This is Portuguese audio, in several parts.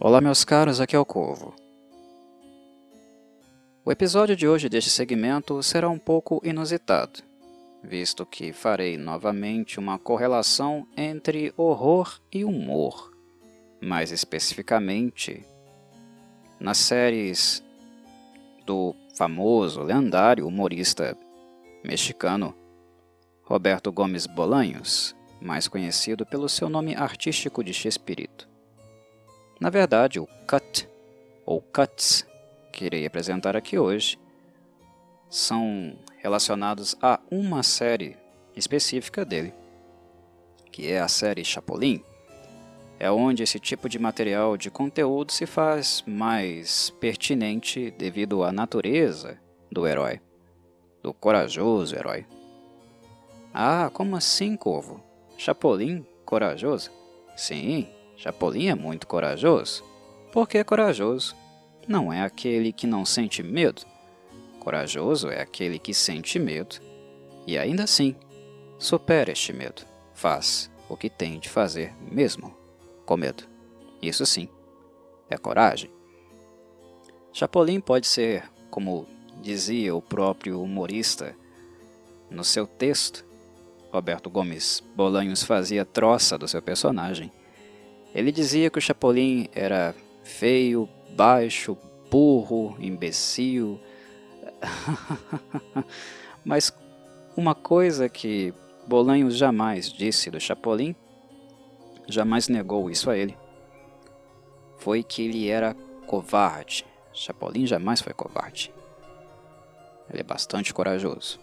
Olá, meus caros, aqui é o Corvo. O episódio de hoje deste segmento será um pouco inusitado, visto que farei novamente uma correlação entre horror e humor, mais especificamente nas séries do famoso, lendário humorista mexicano Roberto Gomes Bolanhos, mais conhecido pelo seu nome artístico de Chespirito. Na verdade, o cut, ou cuts, que irei apresentar aqui hoje, são relacionados a uma série específica dele, que é a série Chapolin. É onde esse tipo de material de conteúdo se faz mais pertinente devido à natureza do herói, do corajoso herói. Ah, como assim, Corvo? Chapolin corajoso? Sim, Chapolin é muito corajoso. Por que corajoso? Não é aquele que não sente medo. Corajoso é aquele que sente medo e ainda assim supera este medo. Faz o que tem de fazer mesmo com medo. Isso sim, é coragem. Chapolin pode ser, como dizia o próprio humorista no seu texto, Roberto Gomes Bolanhos fazia troça do seu personagem. Ele dizia que o Chapolin era feio, baixo, burro, imbecil. Mas uma coisa que Bolanhos jamais disse do Chapolin, jamais negou isso a ele, foi que ele era covarde. Chapolin jamais foi covarde. Ele é bastante corajoso.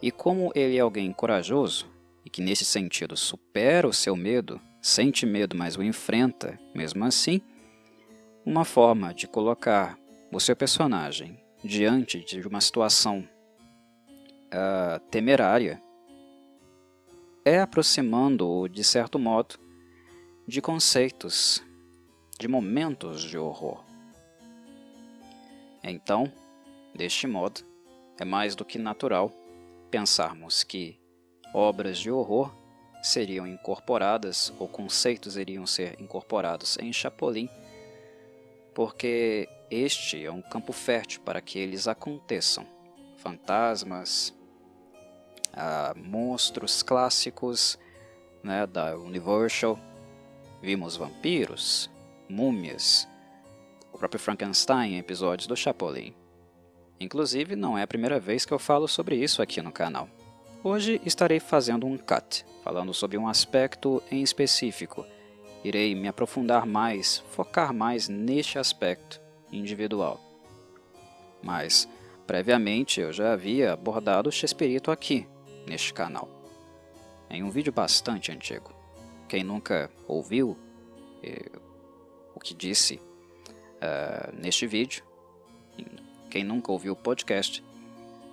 E como ele é alguém corajoso, e que nesse sentido supera o seu medo, sente medo, mas o enfrenta mesmo assim, uma forma de colocar o seu personagem diante de uma situação uh, temerária é aproximando-o, de certo modo, de conceitos, de momentos de horror. Então, deste modo, é mais do que natural pensarmos que obras de horror seriam incorporadas ou conceitos iriam ser incorporados em Chapolin, porque este é um campo fértil para que eles aconteçam. Fantasmas, ah, monstros clássicos né, da Universal, vimos vampiros, múmias, o próprio Frankenstein em episódios do Chapolin. Inclusive, não é a primeira vez que eu falo sobre isso aqui no canal. Hoje estarei fazendo um cut, falando sobre um aspecto em específico. Irei me aprofundar mais, focar mais neste aspecto individual. Mas, previamente, eu já havia abordado Chespirito aqui, neste canal, em um vídeo bastante antigo. Quem nunca ouviu eh, o que disse uh, neste vídeo, quem nunca ouviu o podcast,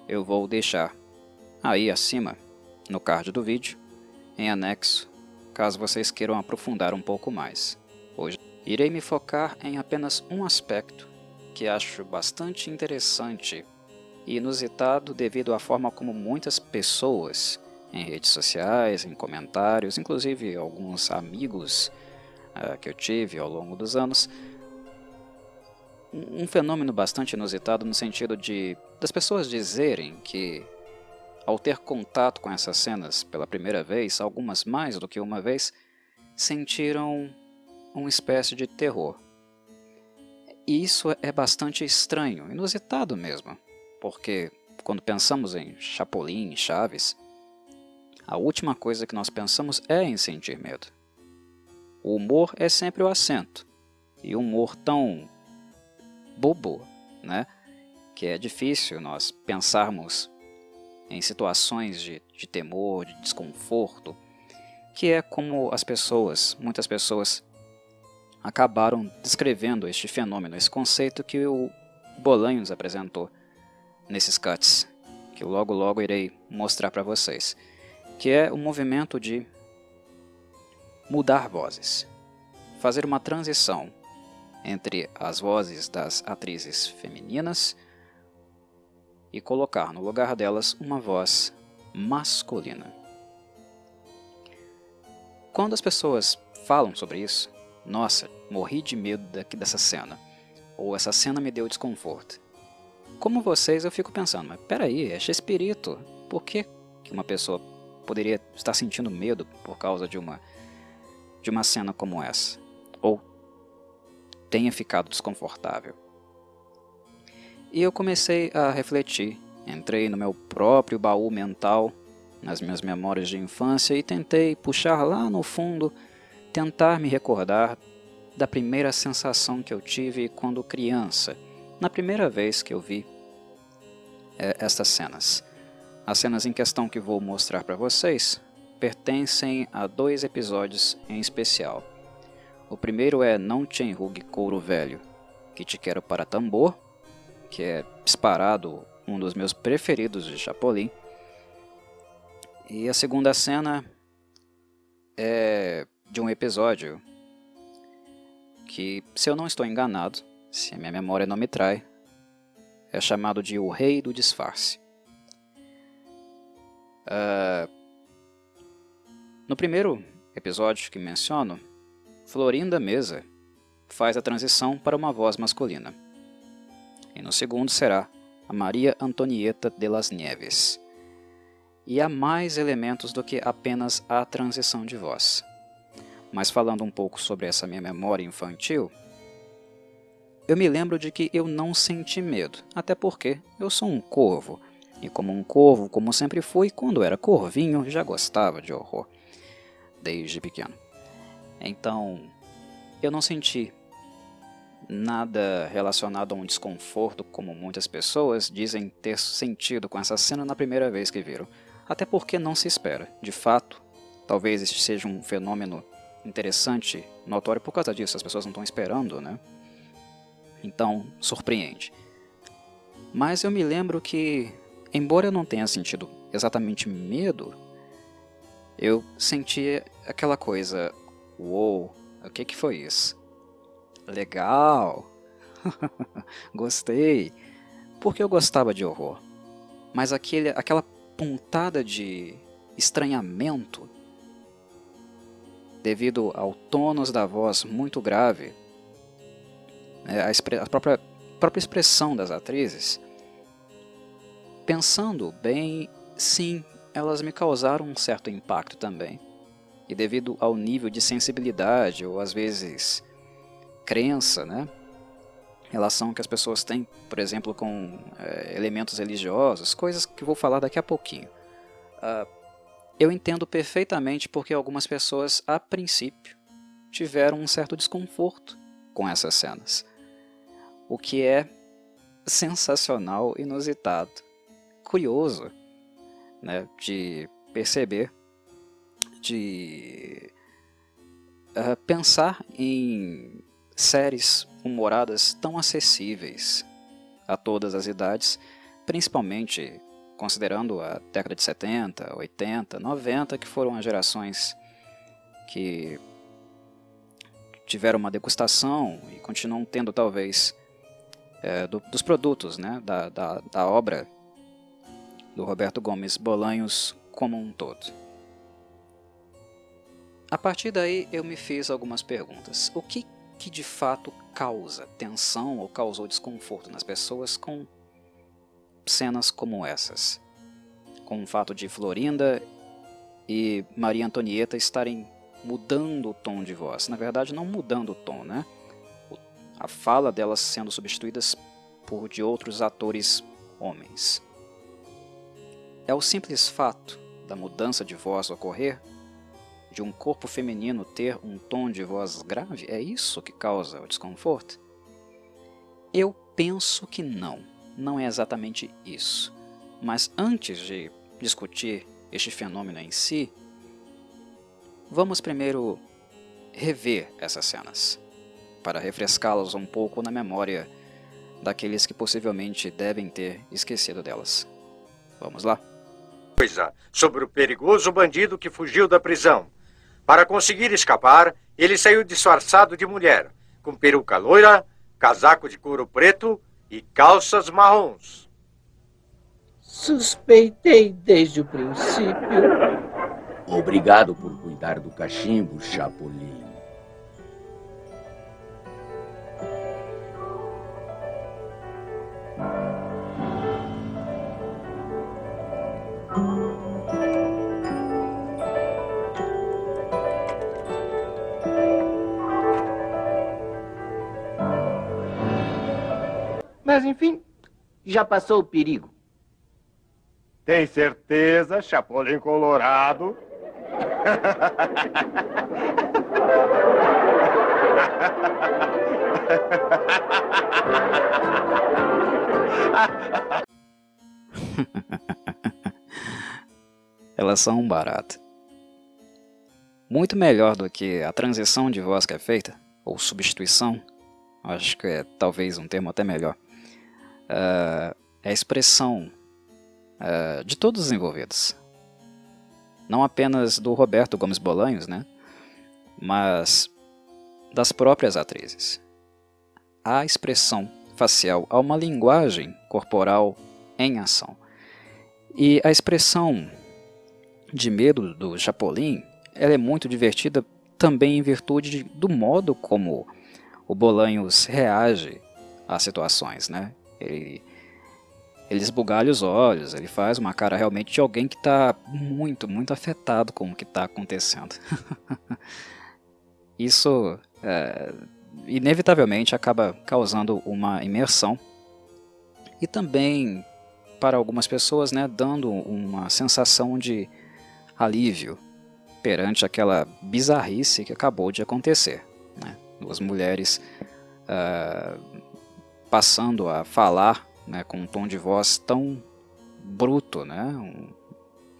eu vou deixar aí acima, no card do vídeo, em anexo, caso vocês queiram aprofundar um pouco mais. Hoje irei me focar em apenas um aspecto que acho bastante interessante e inusitado devido à forma como muitas pessoas em redes sociais, em comentários, inclusive alguns amigos uh, que eu tive ao longo dos anos, um fenômeno bastante inusitado no sentido de das pessoas dizerem que ao ter contato com essas cenas pela primeira vez, algumas mais do que uma vez, sentiram uma espécie de terror. E isso é bastante estranho, inusitado mesmo, porque quando pensamos em Chapolin e Chaves, a última coisa que nós pensamos é em sentir medo. O humor é sempre o acento, e um humor tão bobo, né? Que é difícil nós pensarmos em situações de, de temor, de desconforto, que é como as pessoas, muitas pessoas, acabaram descrevendo este fenômeno, esse conceito que o Bolanhos apresentou nesses cuts, que eu logo logo irei mostrar para vocês, que é o movimento de mudar vozes, fazer uma transição entre as vozes das atrizes femininas e colocar no lugar delas uma voz masculina. Quando as pessoas falam sobre isso, Nossa, morri de medo daqui dessa cena. Ou essa cena me deu desconforto. Como vocês, eu fico pensando, mas peraí, é Chespirito. Por que uma pessoa poderia estar sentindo medo por causa de uma, de uma cena como essa? Ou tenha ficado desconfortável? E eu comecei a refletir. Entrei no meu próprio baú mental, nas minhas memórias de infância, e tentei puxar lá no fundo, tentar me recordar da primeira sensação que eu tive quando criança, na primeira vez que eu vi é, estas cenas. As cenas em questão que vou mostrar para vocês pertencem a dois episódios em especial. O primeiro é Não Te Enrugue Couro Velho, que te quero para tambor, que é disparado um dos meus preferidos de Chapolin. E a segunda cena é de um episódio que, se eu não estou enganado, se a minha memória não me trai, é chamado de O Rei do Disfarce. Uh, no primeiro episódio que menciono, Florinda Mesa faz a transição para uma voz masculina. E no segundo será a Maria Antonieta de las Nieves. E há mais elementos do que apenas a transição de voz. Mas falando um pouco sobre essa minha memória infantil, eu me lembro de que eu não senti medo, até porque eu sou um corvo, e como um corvo, como sempre fui, quando era corvinho, já gostava de horror, desde pequeno. Então, eu não senti nada relacionado a um desconforto, como muitas pessoas dizem ter sentido com essa cena na primeira vez que viram. Até porque não se espera. De fato, talvez este seja um fenômeno interessante, notório por causa disso, as pessoas não estão esperando, né? então surpreende. Mas eu me lembro que, embora eu não tenha sentido exatamente medo, eu senti aquela coisa: uou, o que, que foi isso? Legal! Gostei! Porque eu gostava de horror. Mas aquele, aquela pontada de estranhamento, devido ao tônus da voz muito grave, né, a, a própria, própria expressão das atrizes, pensando bem, sim, elas me causaram um certo impacto também. E devido ao nível de sensibilidade, ou às vezes crença, né? Relação que as pessoas têm, por exemplo, com é, elementos religiosos, coisas que vou falar daqui a pouquinho. Uh, eu entendo perfeitamente porque algumas pessoas, a princípio, tiveram um certo desconforto com essas cenas o que é sensacional, inusitado, curioso né, de perceber, de uh, pensar em séries humoradas tão acessíveis a todas as idades, principalmente considerando a década de 70, 80, 90, que foram as gerações que tiveram uma degustação e continuam tendo talvez é, do, dos produtos né, da, da, da obra do Roberto Gomes Bolanhos como um todo. A partir daí eu me fiz algumas perguntas. O que, que de fato causa tensão ou causou desconforto nas pessoas com cenas como essas? Com o fato de Florinda e Maria Antonieta estarem mudando o tom de voz. Na verdade, não mudando o tom, né? a fala delas sendo substituídas por de outros atores homens. É o simples fato da mudança de voz ocorrer, de um corpo feminino ter um tom de voz grave, é isso que causa o desconforto? Eu penso que não, não é exatamente isso. Mas antes de discutir este fenômeno em si, vamos primeiro rever essas cenas para refrescá-las um pouco na memória daqueles que possivelmente devem ter esquecido delas. Vamos lá? Coisa sobre o perigoso bandido que fugiu da prisão. Para conseguir escapar, ele saiu disfarçado de mulher, com peruca loira, casaco de couro preto e calças marrons. Suspeitei desde o princípio. Obrigado por cuidar do cachimbo, Chapolin. Mas, enfim, já passou o perigo. Tem certeza, Chapolin Colorado? Elas são um barato. Muito melhor do que a transição de voz que é feita, ou substituição, acho que é talvez um termo até melhor, uh, é a expressão uh, de todos os envolvidos. Não apenas do Roberto Gomes Bolanhos, né? mas das próprias atrizes. A expressão facial, há uma linguagem corporal em ação. E a expressão de medo do Chapolin ela é muito divertida também em virtude de, do modo como o Bolanhos reage às situações, né? Ele, ele esbugalha os olhos, ele faz uma cara realmente de alguém que está muito, muito afetado com o que está acontecendo. Isso é, inevitavelmente acaba causando uma imersão e também para algumas pessoas, né, dando uma sensação de alívio perante aquela bizarrice que acabou de acontecer. Né? Duas mulheres uh, passando a falar né, com um tom de voz tão bruto, né, um,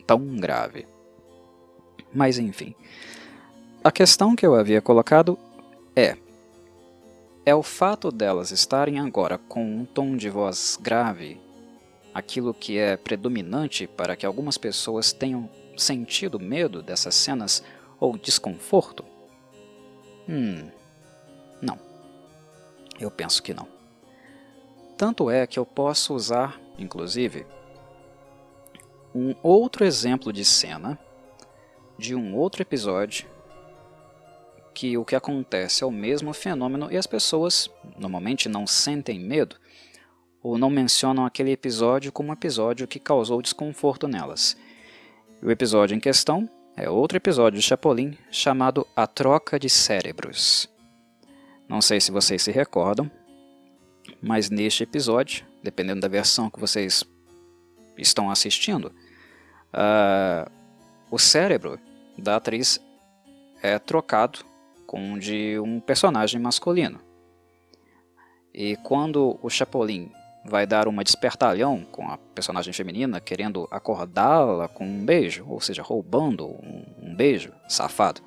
tão grave. Mas enfim, a questão que eu havia colocado é é o fato delas estarem agora com um tom de voz grave, aquilo que é predominante para que algumas pessoas tenham sentido medo dessas cenas ou desconforto? Hum, não. Eu penso que não. Tanto é que eu posso usar, inclusive, um outro exemplo de cena de um outro episódio que o que acontece é o mesmo fenômeno e as pessoas normalmente não sentem medo ou não mencionam aquele episódio como um episódio que causou desconforto nelas. O episódio em questão é outro episódio de Chapolin chamado A Troca de Cérebros. Não sei se vocês se recordam, mas neste episódio, dependendo da versão que vocês estão assistindo, uh, o cérebro da atriz é trocado com o de um personagem masculino. E quando o Chapolin vai dar uma despertalhão com a personagem feminina, querendo acordá-la com um beijo, ou seja, roubando um, um beijo, safado.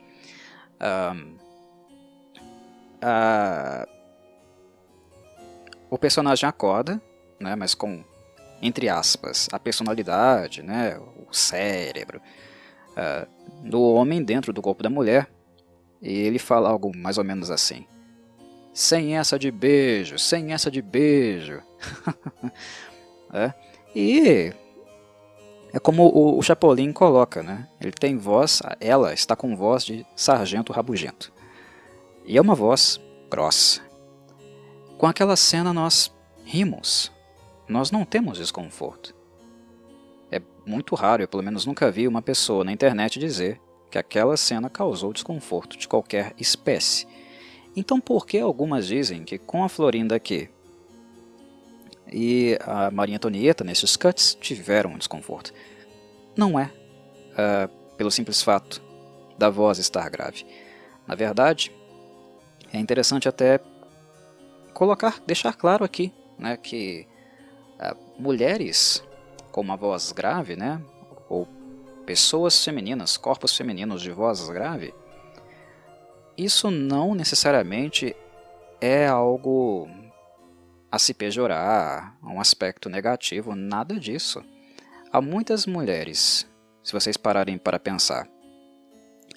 Uh, uh, o personagem acorda, né, mas com, entre aspas, a personalidade, né, o cérebro uh, do homem dentro do corpo da mulher, e ele fala algo mais ou menos assim: Sem essa de beijo, sem essa de beijo. é. E é como o, o Chapolin coloca, né? Ele tem voz, ela está com voz de sargento rabugento. E é uma voz grossa. Com aquela cena nós rimos. Nós não temos desconforto. É muito raro, eu pelo menos nunca vi uma pessoa na internet dizer que aquela cena causou desconforto de qualquer espécie. Então por que algumas dizem que com a Florinda aqui e a Maria Antonieta nesses cuts tiveram um desconforto? Não é uh, pelo simples fato da voz estar grave. Na verdade, é interessante até colocar, deixar claro aqui, né, que uh, mulheres com uma voz grave, né, ou pessoas femininas, corpos femininos de voz grave, isso não necessariamente é algo a se pejorar, um aspecto negativo, nada disso. Há muitas mulheres, se vocês pararem para pensar,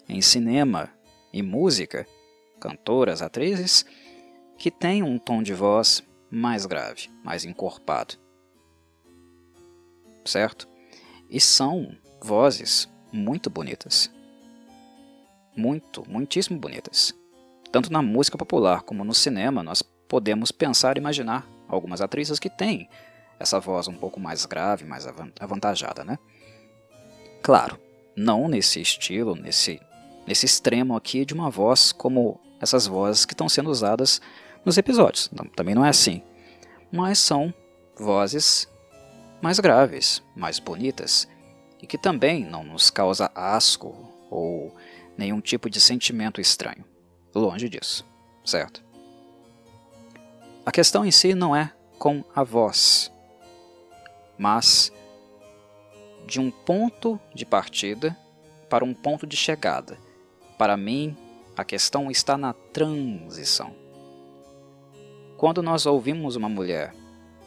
em cinema e música, cantoras, atrizes, que têm um tom de voz mais grave, mais encorpado. Certo? E são vozes muito bonitas. Muito, muitíssimo bonitas. Tanto na música popular como no cinema, nós podemos pensar e imaginar algumas atrizes que têm essa voz um pouco mais grave, mais avantajada, né? Claro, não nesse estilo, nesse, nesse extremo aqui de uma voz como essas vozes que estão sendo usadas nos episódios. Também não é assim. mas são vozes mais graves, mais bonitas e que também não nos causa asco ou nenhum tipo de sentimento estranho. Longe disso, certo? A questão em si não é com a voz, mas de um ponto de partida para um ponto de chegada. Para mim, a questão está na transição. Quando nós ouvimos uma mulher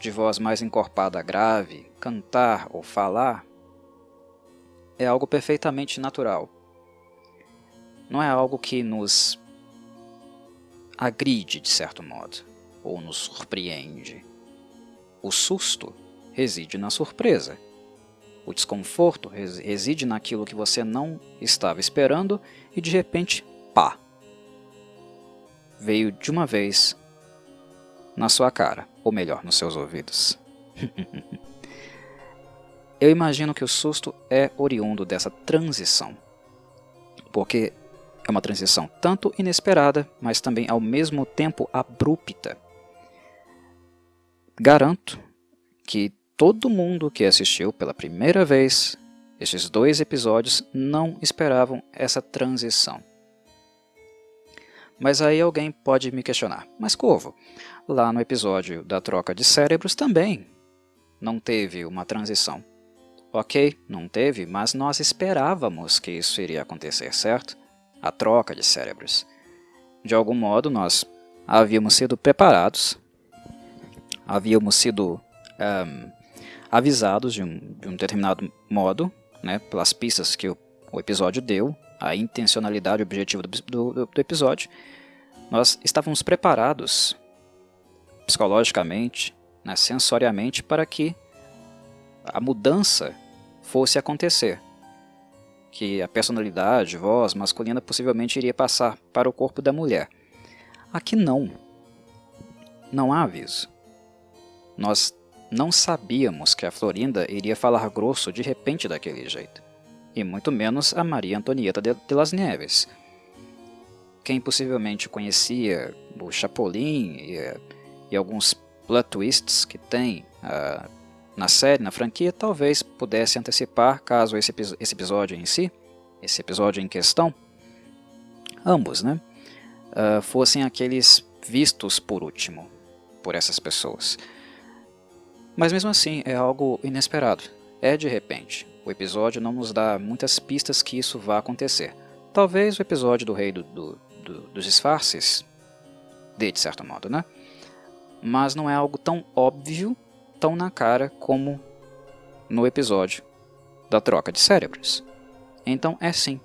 de voz mais encorpada grave cantar ou falar, é algo perfeitamente natural. Não é algo que nos agride de certo modo, ou nos surpreende. O susto reside na surpresa. O desconforto reside naquilo que você não estava esperando e de repente, pá! Veio de uma vez na sua cara, ou melhor, nos seus ouvidos. Eu imagino que o susto é oriundo dessa transição, porque é uma transição tanto inesperada, mas também ao mesmo tempo abrupta. Garanto que todo mundo que assistiu pela primeira vez estes dois episódios não esperavam essa transição. Mas aí alguém pode me questionar: mas Corvo, lá no episódio da troca de cérebros também não teve uma transição. Ok, não teve, mas nós esperávamos que isso iria acontecer, certo? A troca de cérebros. De algum modo, nós havíamos sido preparados, havíamos sido um, avisados de um, de um, determinado modo, né, pelas pistas que o, o, episódio deu, a intencionalidade e objetivo do, do, do episódio. Nós estávamos preparados psicologicamente, né, sensoriamente, para que a mudança fosse acontecer. Que a personalidade, voz masculina possivelmente iria passar para o corpo da mulher. Aqui não. Não há aviso. Nós não sabíamos que a Florinda iria falar grosso de repente daquele jeito. E muito menos a Maria Antonieta de, las Neves. Quem possivelmente conhecia o Chapolin e, e alguns plot twists que tem uh, na série, na franquia, talvez pudesse antecipar caso esse, esse episódio em si, esse episódio em questão, ambos, né, uh, fossem aqueles vistos por último por essas pessoas. Mas mesmo assim é algo inesperado, é de repente. O episódio não nos dá muitas pistas que isso vá acontecer. Talvez o episódio do Rei do, do, do, dos Disfarces dê, de certo modo, né? Mas não é algo tão óbvio tão na cara como no episódio da troca de cérebros. Então é sim.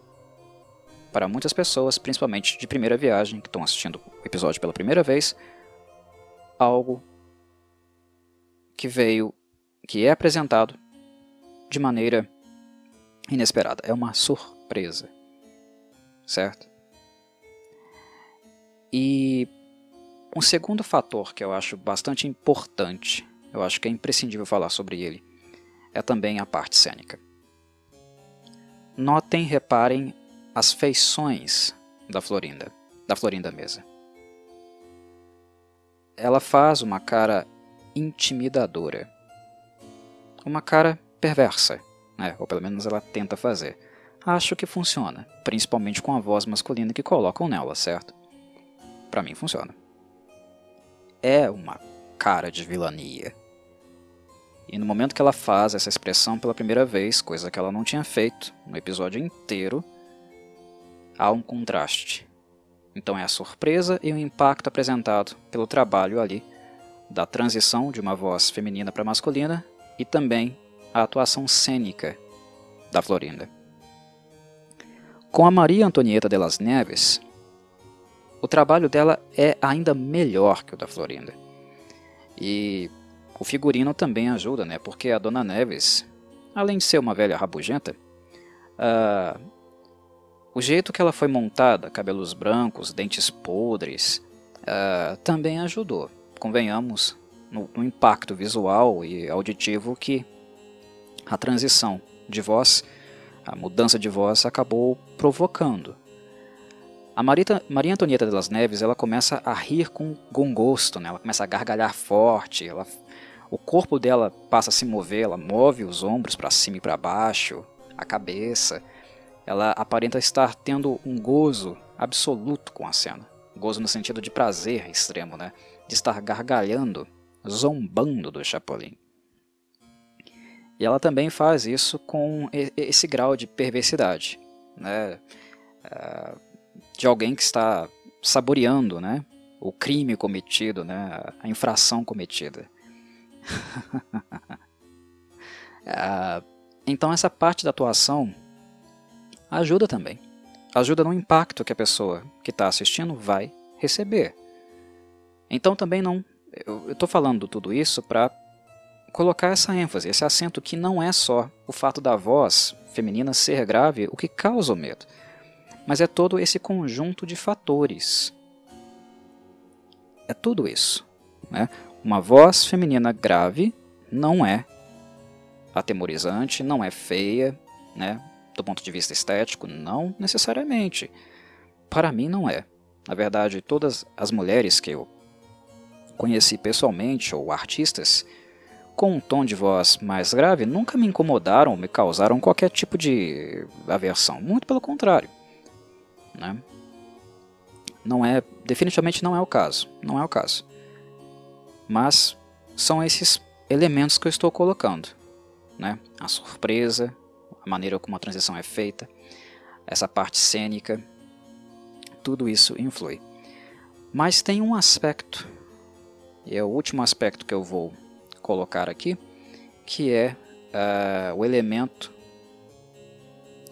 Para muitas pessoas, principalmente de primeira viagem, que estão assistindo o episódio pela primeira vez, algo que veio, que é apresentado de maneira inesperada. É uma surpresa. Certo? E um segundo fator que eu acho bastante importante eu acho que é imprescindível falar sobre ele, é também a parte cênica. Notem, reparem as feições da Florinda, da Florinda Mesa. Ela faz uma cara intimidadora, uma cara perversa, né? ou pelo menos ela tenta fazer. Acho que funciona, principalmente com a voz masculina que colocam nela, certo? Para mim funciona. É uma cara de vilania. E no momento que ela faz essa expressão pela primeira vez, coisa que ela não tinha feito no episódio inteiro, há um contraste. Então é a surpresa e o impacto apresentado pelo trabalho ali da transição de uma voz feminina para masculina e também a atuação cênica da Florinda. Com a Maria Antonieta de las Neves, o trabalho dela é ainda melhor que o da Florinda. E o figurino também ajuda, né? Porque a Dona Neves, além de ser uma velha rabugenta, uh, o jeito que ela foi montada, cabelos brancos, dentes podres, uh, também ajudou. Convenhamos no, no impacto visual e auditivo que a transição de voz, a mudança de voz acabou provocando. A Marita, Maria Antonieta das Neves ela começa a rir com, com gosto, né? ela começa a gargalhar forte, ela, o corpo dela passa a se mover, ela move os ombros para cima e para baixo, a cabeça. Ela aparenta estar tendo um gozo absoluto com a cena. Gozo no sentido de prazer extremo, né? de estar gargalhando, zombando do Chapolin. E ela também faz isso com esse grau de perversidade. Né? Uh, de alguém que está saboreando né, o crime cometido, né, a infração cometida. Ah, então, essa parte da atuação ajuda também. Ajuda no impacto que a pessoa que está assistindo vai receber. Então, também não. Eu estou falando tudo isso para colocar essa ênfase, esse acento que não é só o fato da voz feminina ser grave o que causa o medo mas é todo esse conjunto de fatores. É tudo isso. Né? Uma voz feminina grave não é atemorizante, não é feia, né? do ponto de vista estético, não necessariamente. Para mim, não é. Na verdade, todas as mulheres que eu conheci pessoalmente, ou artistas, com um tom de voz mais grave, nunca me incomodaram, me causaram qualquer tipo de aversão. Muito pelo contrário. Né? Não é, definitivamente não é o caso, não é o caso. Mas são esses elementos que eu estou colocando, né? A surpresa, a maneira como a transição é feita, essa parte cênica, tudo isso influi. Mas tem um aspecto, e é o último aspecto que eu vou colocar aqui, que é uh, o elemento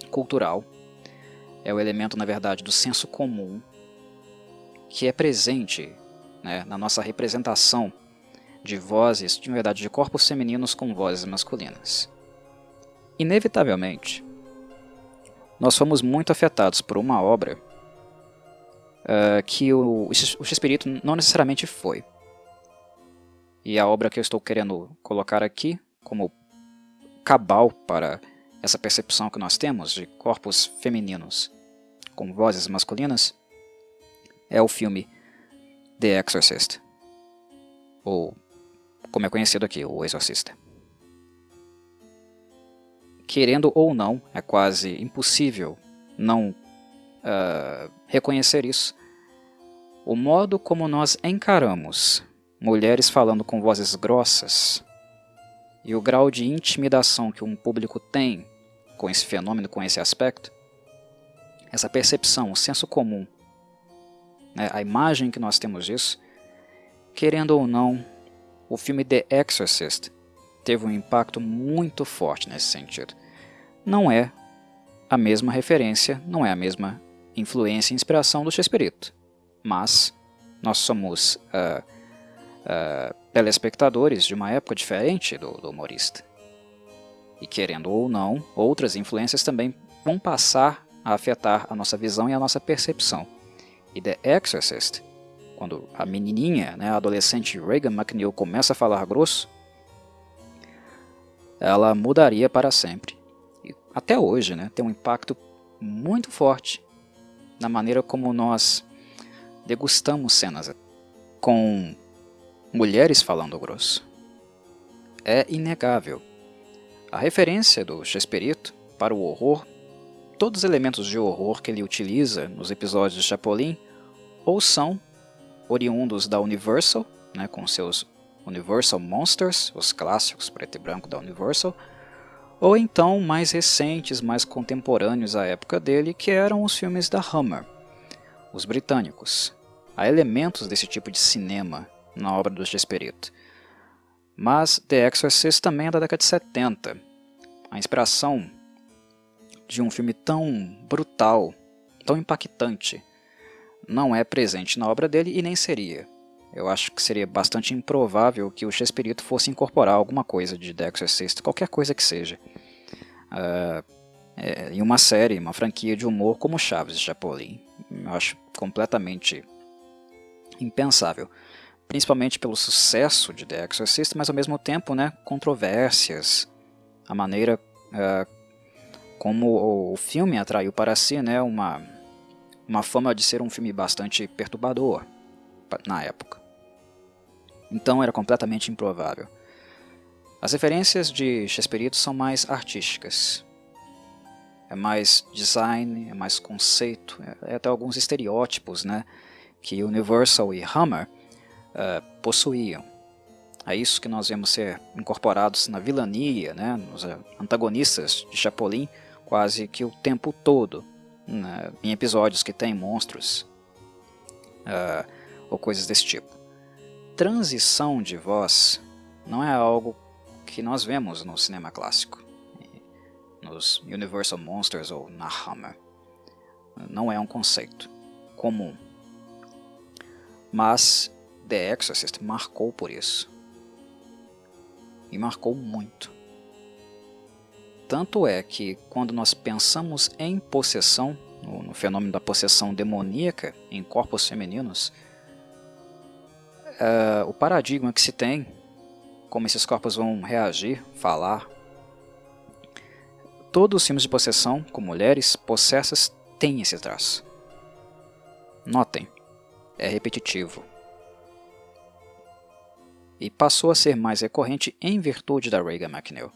cultural é o elemento, na verdade, do senso comum que é presente né, na nossa representação de vozes, de verdade, de corpos femininos com vozes masculinas. Inevitavelmente, nós fomos muito afetados por uma obra uh, que o, o não necessariamente foi. E a obra que eu estou querendo colocar aqui como cabal para essa percepção que nós temos de corpos femininos com vozes masculinas é o filme The Exorcist, ou como é conhecido aqui, O Exorcista. Querendo ou não, é quase impossível não uh, reconhecer isso. O modo como nós encaramos mulheres falando com vozes grossas e o grau de intimidação que um público tem com esse fenômeno, com esse aspecto, essa percepção, o senso comum, né, a imagem que nós temos disso, querendo ou não, o filme The Exorcist teve um impacto muito forte nesse sentido. Não é a mesma referência, não é a mesma influência e inspiração do Espírito, mas nós somos uh, uh, telespectadores de uma época diferente do, do humorista. E querendo ou não, outras influências também vão passar a afetar a nossa visão e a nossa percepção. E The Exorcist, quando a menininha, né, a adolescente Reagan McNeil começa a falar grosso, ela mudaria para sempre. E até hoje, né, tem um impacto muito forte na maneira como nós degustamos cenas com mulheres falando grosso. É inegável. A referência do Shakespeare para o horror todos os elementos de horror que ele utiliza nos episódios de Chapolin ou são oriundos da Universal, né, com seus Universal Monsters, os clássicos preto e branco da Universal, ou então mais recentes, mais contemporâneos à época dele, que eram os filmes da Hammer, os britânicos. Há elementos desse tipo de cinema na obra do Gesperito. Mas The Exorcist também é da década de 70. A inspiração de um filme tão brutal, tão impactante, não é presente na obra dele e nem seria. Eu acho que seria bastante improvável que o Chespirito fosse incorporar alguma coisa de The Exorcist, qualquer coisa que seja, uh, é, em uma série, uma franquia de humor como Chaves e Chapolin. Eu acho completamente impensável. Principalmente pelo sucesso de The Exorcist, mas ao mesmo tempo, né, controvérsias, a maneira uh, como o filme atraiu para si né, uma, uma fama de ser um filme bastante perturbador na época. Então era completamente improvável. As referências de Chespirito são mais artísticas. É mais design, é mais conceito, é, é até alguns estereótipos né, que Universal e Hammer uh, possuíam. É isso que nós vemos ser incorporados na vilania, né, nos antagonistas de Chapolin, quase que o tempo todo, né, em episódios que tem monstros uh, ou coisas desse tipo. Transição de voz não é algo que nós vemos no cinema clássico, nos Universal Monsters ou na Hammer. Não é um conceito comum. Mas The Exorcist marcou por isso. E marcou muito. Tanto é que quando nós pensamos em possessão, no, no fenômeno da possessão demoníaca em corpos femininos, uh, o paradigma que se tem, como esses corpos vão reagir, falar. Todos os filmes de possessão com mulheres possessas têm esse traço. Notem, é repetitivo. E passou a ser mais recorrente em virtude da Reagan McNeil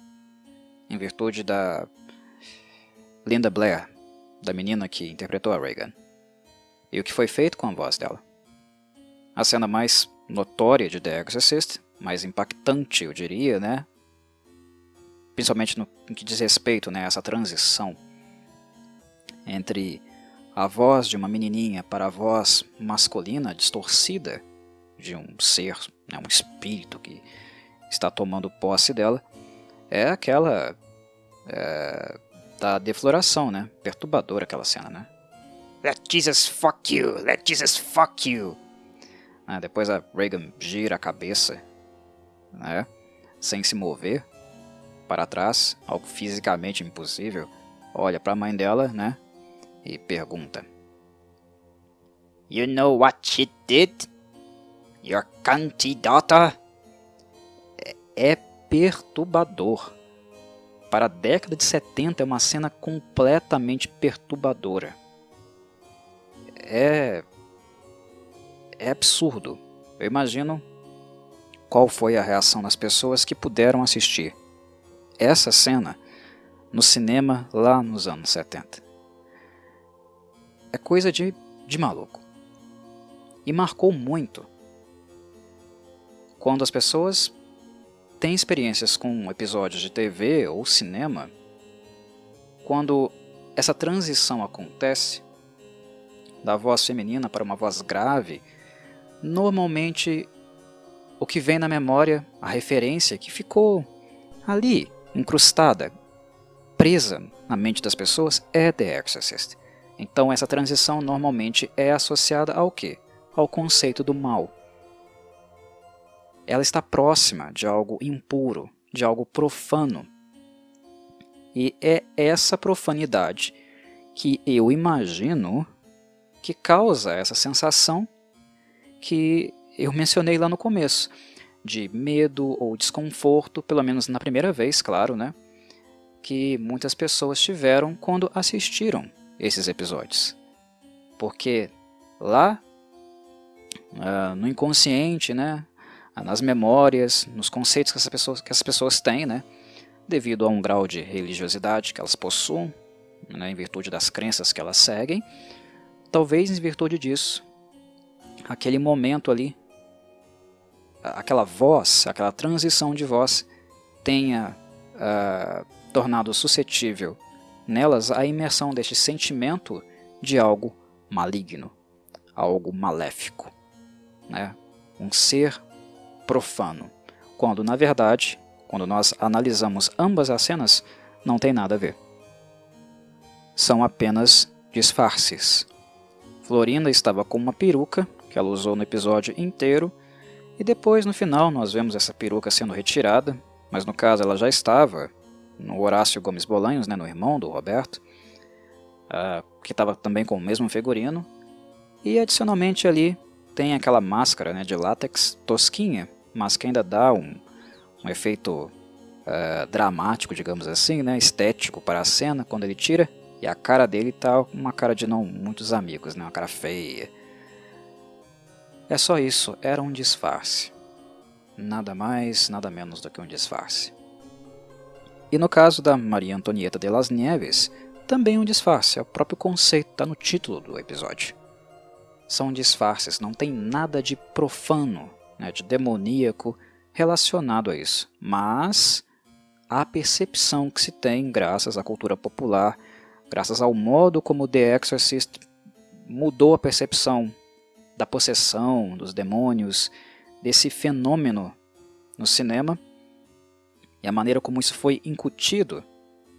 em virtude da Linda Blair, da menina que interpretou a Reagan. E o que foi feito com a voz dela? A cena mais notória de The Exorcist, mais impactante, eu diria, né? Principalmente no, que diz respeito né, a essa transição entre a voz de uma menininha para a voz masculina distorcida de um ser, né, um espírito que está tomando posse dela, é aquela é, da defloração, né? Perturbadora aquela cena, né? Let Jesus fuck you! Let Jesus fuck you! Ah, depois a Reagan gira a cabeça, né? Sem se mover para trás, algo fisicamente impossível. Olha para a mãe dela, né? E pergunta: You know what she did? Your? É, é perturbador. Para a década de 70 é uma cena completamente perturbadora. É. É absurdo. Eu imagino qual foi a reação das pessoas que puderam assistir essa cena no cinema lá nos anos 70. É coisa de, de maluco. E marcou muito quando as pessoas tem experiências com episódios de TV ou cinema, quando essa transição acontece da voz feminina para uma voz grave, normalmente o que vem na memória, a referência que ficou ali, incrustada, presa na mente das pessoas, é The Exorcist. Então essa transição normalmente é associada ao que? Ao conceito do mal ela está próxima de algo impuro, de algo profano. E é essa profanidade que eu imagino que causa essa sensação que eu mencionei lá no começo, de medo ou desconforto, pelo menos na primeira vez, claro, né? Que muitas pessoas tiveram quando assistiram esses episódios. Porque lá uh, no inconsciente, né? Nas memórias, nos conceitos que as pessoas, que as pessoas têm, né? devido a um grau de religiosidade que elas possuem, né? em virtude das crenças que elas seguem, talvez em virtude disso, aquele momento ali, aquela voz, aquela transição de voz, tenha uh, tornado suscetível nelas a imersão deste sentimento de algo maligno, algo maléfico, né? um ser profano, quando na verdade, quando nós analisamos ambas as cenas, não tem nada a ver. São apenas disfarces. Florinda estava com uma peruca, que ela usou no episódio inteiro, e depois no final nós vemos essa peruca sendo retirada, mas no caso ela já estava no Horácio Gomes Bolanhos, né, no irmão do Roberto, uh, que estava também com o mesmo figurino, e adicionalmente ali tem aquela máscara né, de látex tosquinha, mas que ainda dá um, um efeito uh, dramático, digamos assim, né, estético para a cena quando ele tira, E a cara dele tá uma cara de não muitos amigos, né? Uma cara feia. É só isso, era um disfarce. Nada mais, nada menos do que um disfarce. E no caso da Maria Antonieta de las Nieves, também um disfarce, é o próprio conceito, está no título do episódio. São disfarces, não tem nada de profano, né, de demoníaco relacionado a isso, mas a percepção que se tem graças à cultura popular, graças ao modo como The Exorcist mudou a percepção da possessão, dos demônios, desse fenômeno no cinema e a maneira como isso foi incutido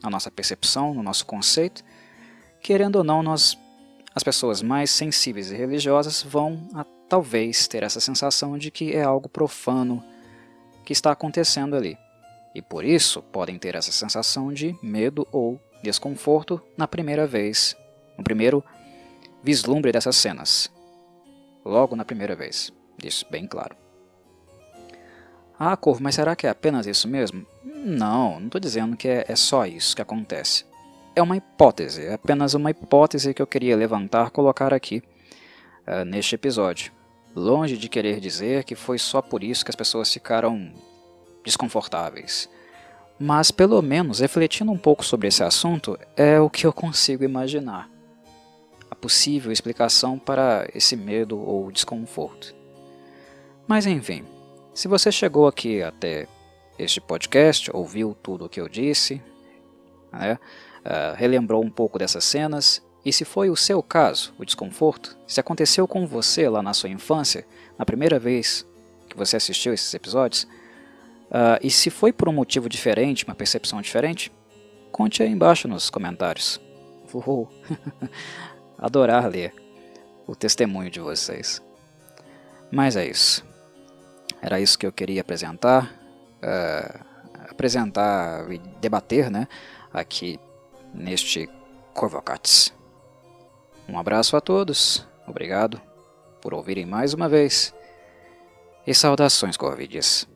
na nossa percepção, no nosso conceito, querendo ou não, nós, as pessoas mais sensíveis e religiosas vão talvez ter essa sensação de que é algo profano que está acontecendo ali. E por isso podem ter essa sensação de medo ou desconforto na primeira vez, no primeiro vislumbre dessas cenas. Logo na primeira vez, isso bem claro. Ah, Corvo, mas será que é apenas isso mesmo? Não, não estou dizendo que é, é só isso que acontece. É uma hipótese, é apenas uma hipótese que eu queria levantar colocar aqui uh, neste episódio. Longe de querer dizer que foi só por isso que as pessoas ficaram desconfortáveis. Mas, pelo menos, refletindo um pouco sobre esse assunto, é o que eu consigo imaginar. A possível explicação para esse medo ou desconforto. Mas, enfim, se você chegou aqui até este podcast, ouviu tudo o que eu disse, né, uh, relembrou um pouco dessas cenas, e se foi o seu caso, o desconforto, se aconteceu com você lá na sua infância, na primeira vez que você assistiu esses episódios, uh, e se foi por um motivo diferente, uma percepção diferente, conte aí embaixo nos comentários. Vou adorar ler o testemunho de vocês. Mas é isso. Era isso que eu queria apresentar, uh, apresentar e debater né, aqui neste Corvocates. Um abraço a todos, obrigado por ouvirem mais uma vez e saudações Corvides.